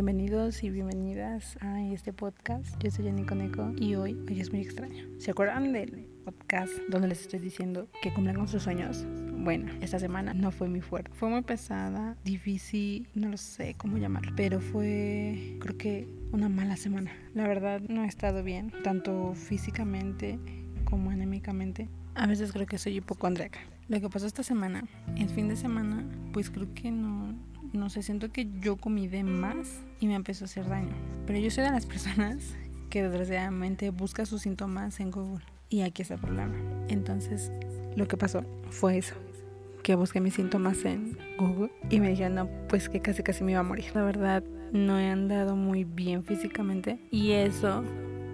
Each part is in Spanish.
Bienvenidos y bienvenidas a este podcast. Yo soy Jenny Coneco y hoy, hoy es muy extraño. ¿Se acuerdan del podcast donde les estoy diciendo que cumplan con sus sueños? Bueno, esta semana no fue muy fuerte. Fue muy pesada, difícil, no lo sé cómo llamarlo, pero fue, creo que, una mala semana. La verdad, no he estado bien, tanto físicamente como anémicamente. A veces creo que soy hipocondríaca. Lo que pasó esta semana, el fin de semana, pues creo que no, no sé, siento que yo comí de más y me empezó a hacer daño. Pero yo soy de las personas que desgraciadamente busca sus síntomas en Google. Y aquí está el problema. Entonces, lo que pasó fue eso. Que busqué mis síntomas en Google y me dijeron, no, pues que casi casi me iba a morir. La verdad, no he andado muy bien físicamente y eso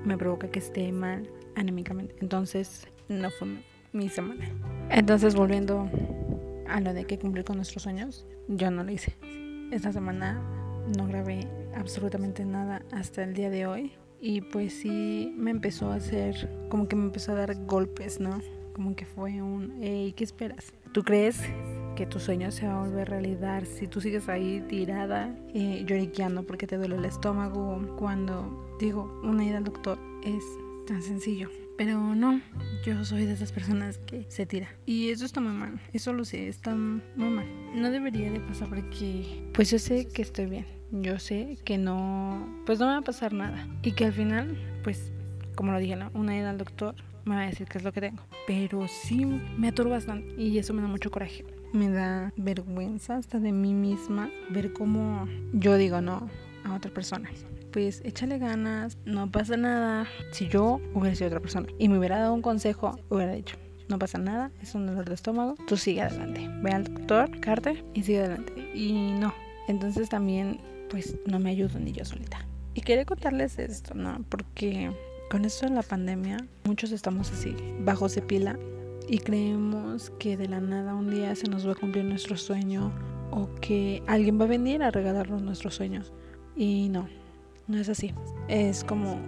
me provoca que esté mal anémicamente. Entonces, no fue mi semana. Entonces, volviendo a lo de que cumplir con nuestros sueños, yo no lo hice. Esta semana no grabé absolutamente nada hasta el día de hoy. Y pues sí me empezó a hacer, como que me empezó a dar golpes, ¿no? Como que fue un, hey, ¿qué esperas? ¿Tú crees que tu sueño se va a volver realidad si tú sigues ahí tirada, eh, lloriqueando porque te duele el estómago? Cuando digo, una ida al doctor es tan sencillo. Pero no, yo soy de esas personas que se tira. Y eso está muy mal. Eso lo sé, está muy mal. No debería de pasar porque pues yo sé que estoy bien. Yo sé que no, pues no me va a pasar nada. Y que al final, pues, como lo dije, ¿no? una ida al doctor me va a decir qué es lo que tengo. Pero sí me aturo bastante y eso me da mucho coraje. Me da vergüenza hasta de mí misma ver cómo yo digo no a otra persona pues échale ganas, no pasa nada. Si yo hubiera sido otra persona y me hubiera dado un consejo, hubiera dicho, no pasa nada, es un dolor de estómago, tú sigue adelante. Ve al doctor, carte y sigue adelante. Y no, entonces también pues no me ayudo ni yo solita. Y quería contarles esto, ¿no? Porque con esto de la pandemia, muchos estamos así, bajos de pila y creemos que de la nada un día se nos va a cumplir nuestro sueño o que alguien va a venir a regalarnos nuestros sueños. Y no, no es así. Es como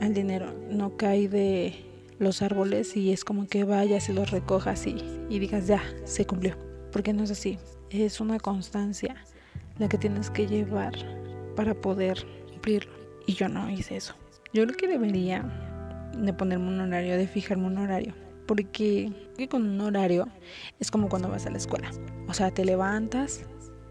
el dinero, no cae de los árboles y es como que vayas y los recojas y, y digas ya, se cumplió. Porque no es así. Es una constancia la que tienes que llevar para poder cumplirlo. Y yo no hice eso. Yo creo que debería de ponerme un horario, de fijarme un horario. Porque con un horario es como cuando vas a la escuela. O sea, te levantas,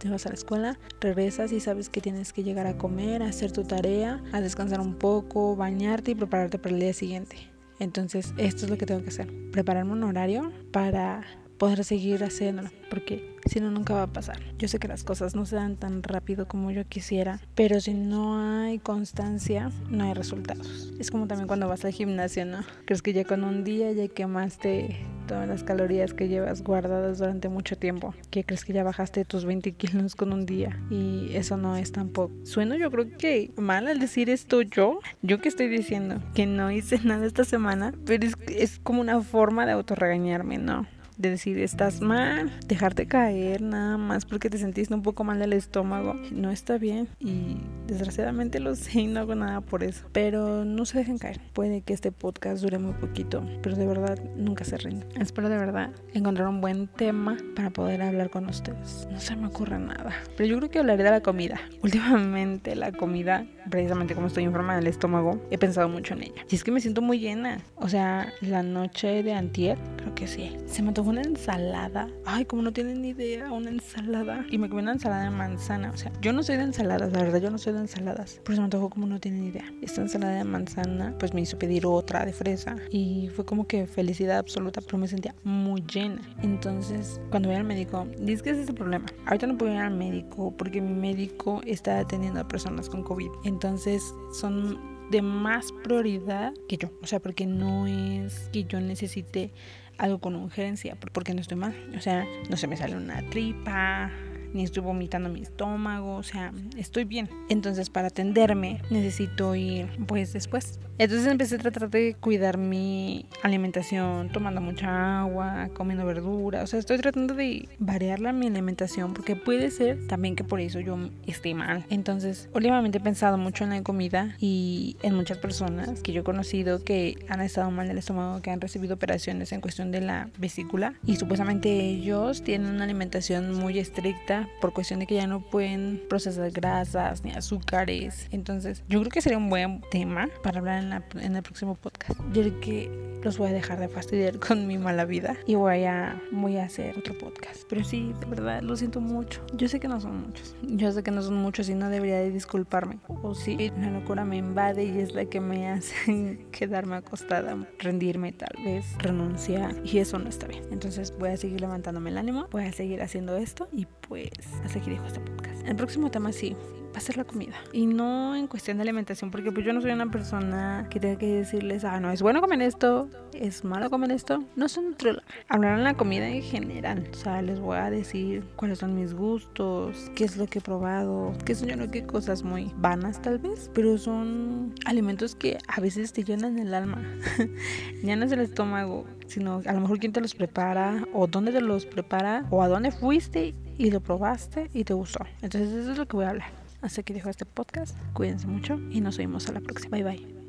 te vas a la escuela, regresas y sabes que tienes que llegar a comer, a hacer tu tarea, a descansar un poco, bañarte y prepararte para el día siguiente. Entonces, esto es lo que tengo que hacer. Prepararme un horario para poder seguir haciéndolo, porque si no, nunca va a pasar. Yo sé que las cosas no se dan tan rápido como yo quisiera, pero si no hay constancia, no hay resultados. Es como también cuando vas al gimnasio, ¿no? Crees que ya con un día ya quemaste todas las calorías que llevas guardadas durante mucho tiempo, que crees que ya bajaste tus 20 kilos con un día y eso no es tampoco. Sueno yo creo que mal al decir esto yo, yo que estoy diciendo que no hice nada esta semana, pero es, es como una forma de autorregañarme, ¿no? De decir estás mal, dejarte caer nada más porque te sentiste un poco mal del estómago, no está bien y desgraciadamente lo sé y no hago nada por eso. Pero no se dejen caer, puede que este podcast dure muy poquito, pero de verdad nunca se rinden. Espero de verdad encontrar un buen tema para poder hablar con ustedes. No se me ocurre nada, pero yo creo que hablaré de la comida. Últimamente la comida, precisamente como estoy enferma del estómago, he pensado mucho en ella. Y es que me siento muy llena. O sea, la noche de antier, creo que sí, se me una ensalada. Ay, como no tienen ni idea, una ensalada. Y me comí una ensalada de manzana. O sea, yo no soy de ensaladas, la verdad, yo no soy de ensaladas. Por eso me antojó como no tienen ni idea. Esta ensalada de manzana, pues me hizo pedir otra de fresa. Y fue como que felicidad absoluta, pero me sentía muy llena. Entonces, cuando voy al médico, dice que ese es el problema. Ahorita no puedo ir al médico porque mi médico está atendiendo a personas con COVID. Entonces, son de más prioridad que yo. O sea, porque no es que yo necesite algo con urgencia, porque no estoy mal. O sea, no se me sale una tripa, ni estoy vomitando mi estómago, o sea, estoy bien. Entonces, para atenderme, necesito ir pues después. Entonces empecé a tratar de cuidar mi alimentación, tomando mucha agua, comiendo verdura, o sea, estoy tratando de variarla mi alimentación porque puede ser también que por eso yo esté mal. Entonces, últimamente he pensado mucho en la comida y en muchas personas que yo he conocido que han estado mal del estómago, que han recibido operaciones en cuestión de la vesícula y supuestamente ellos tienen una alimentación muy estricta por cuestión de que ya no pueden procesar grasas ni azúcares. Entonces, yo creo que sería un buen tema para hablar en, la, en el próximo podcast. Yo creo que los voy a dejar de fastidiar con mi mala vida y voy a, voy a hacer otro podcast. Pero sí, de verdad, lo siento mucho. Yo sé que no son muchos. Yo sé que no son muchos y no debería de disculparme. O sí, la locura me invade y es la que me hace quedarme acostada, rendirme tal vez, renunciar. Y eso no está bien. Entonces voy a seguir levantándome el ánimo, voy a seguir haciendo esto y pues hasta aquí dejo este podcast. El próximo tema sí va a ser la comida. Y no en cuestión de alimentación, porque pues yo no soy una persona que tenga que decirles, ah, no, es bueno comer esto, es malo comer esto. No son Hablarán la comida en general. O sea, les voy a decir cuáles son mis gustos, qué es lo que he probado, qué son yo no qué cosas muy vanas tal vez, pero son alimentos que a veces te llenan el alma. ya no es el estómago, sino a lo mejor quién te los prepara o dónde te los prepara o a dónde fuiste y lo probaste y te gustó. Entonces eso es lo que voy a hablar. Así que dejo este podcast. Cuídense mucho y nos vemos a la próxima. Bye bye.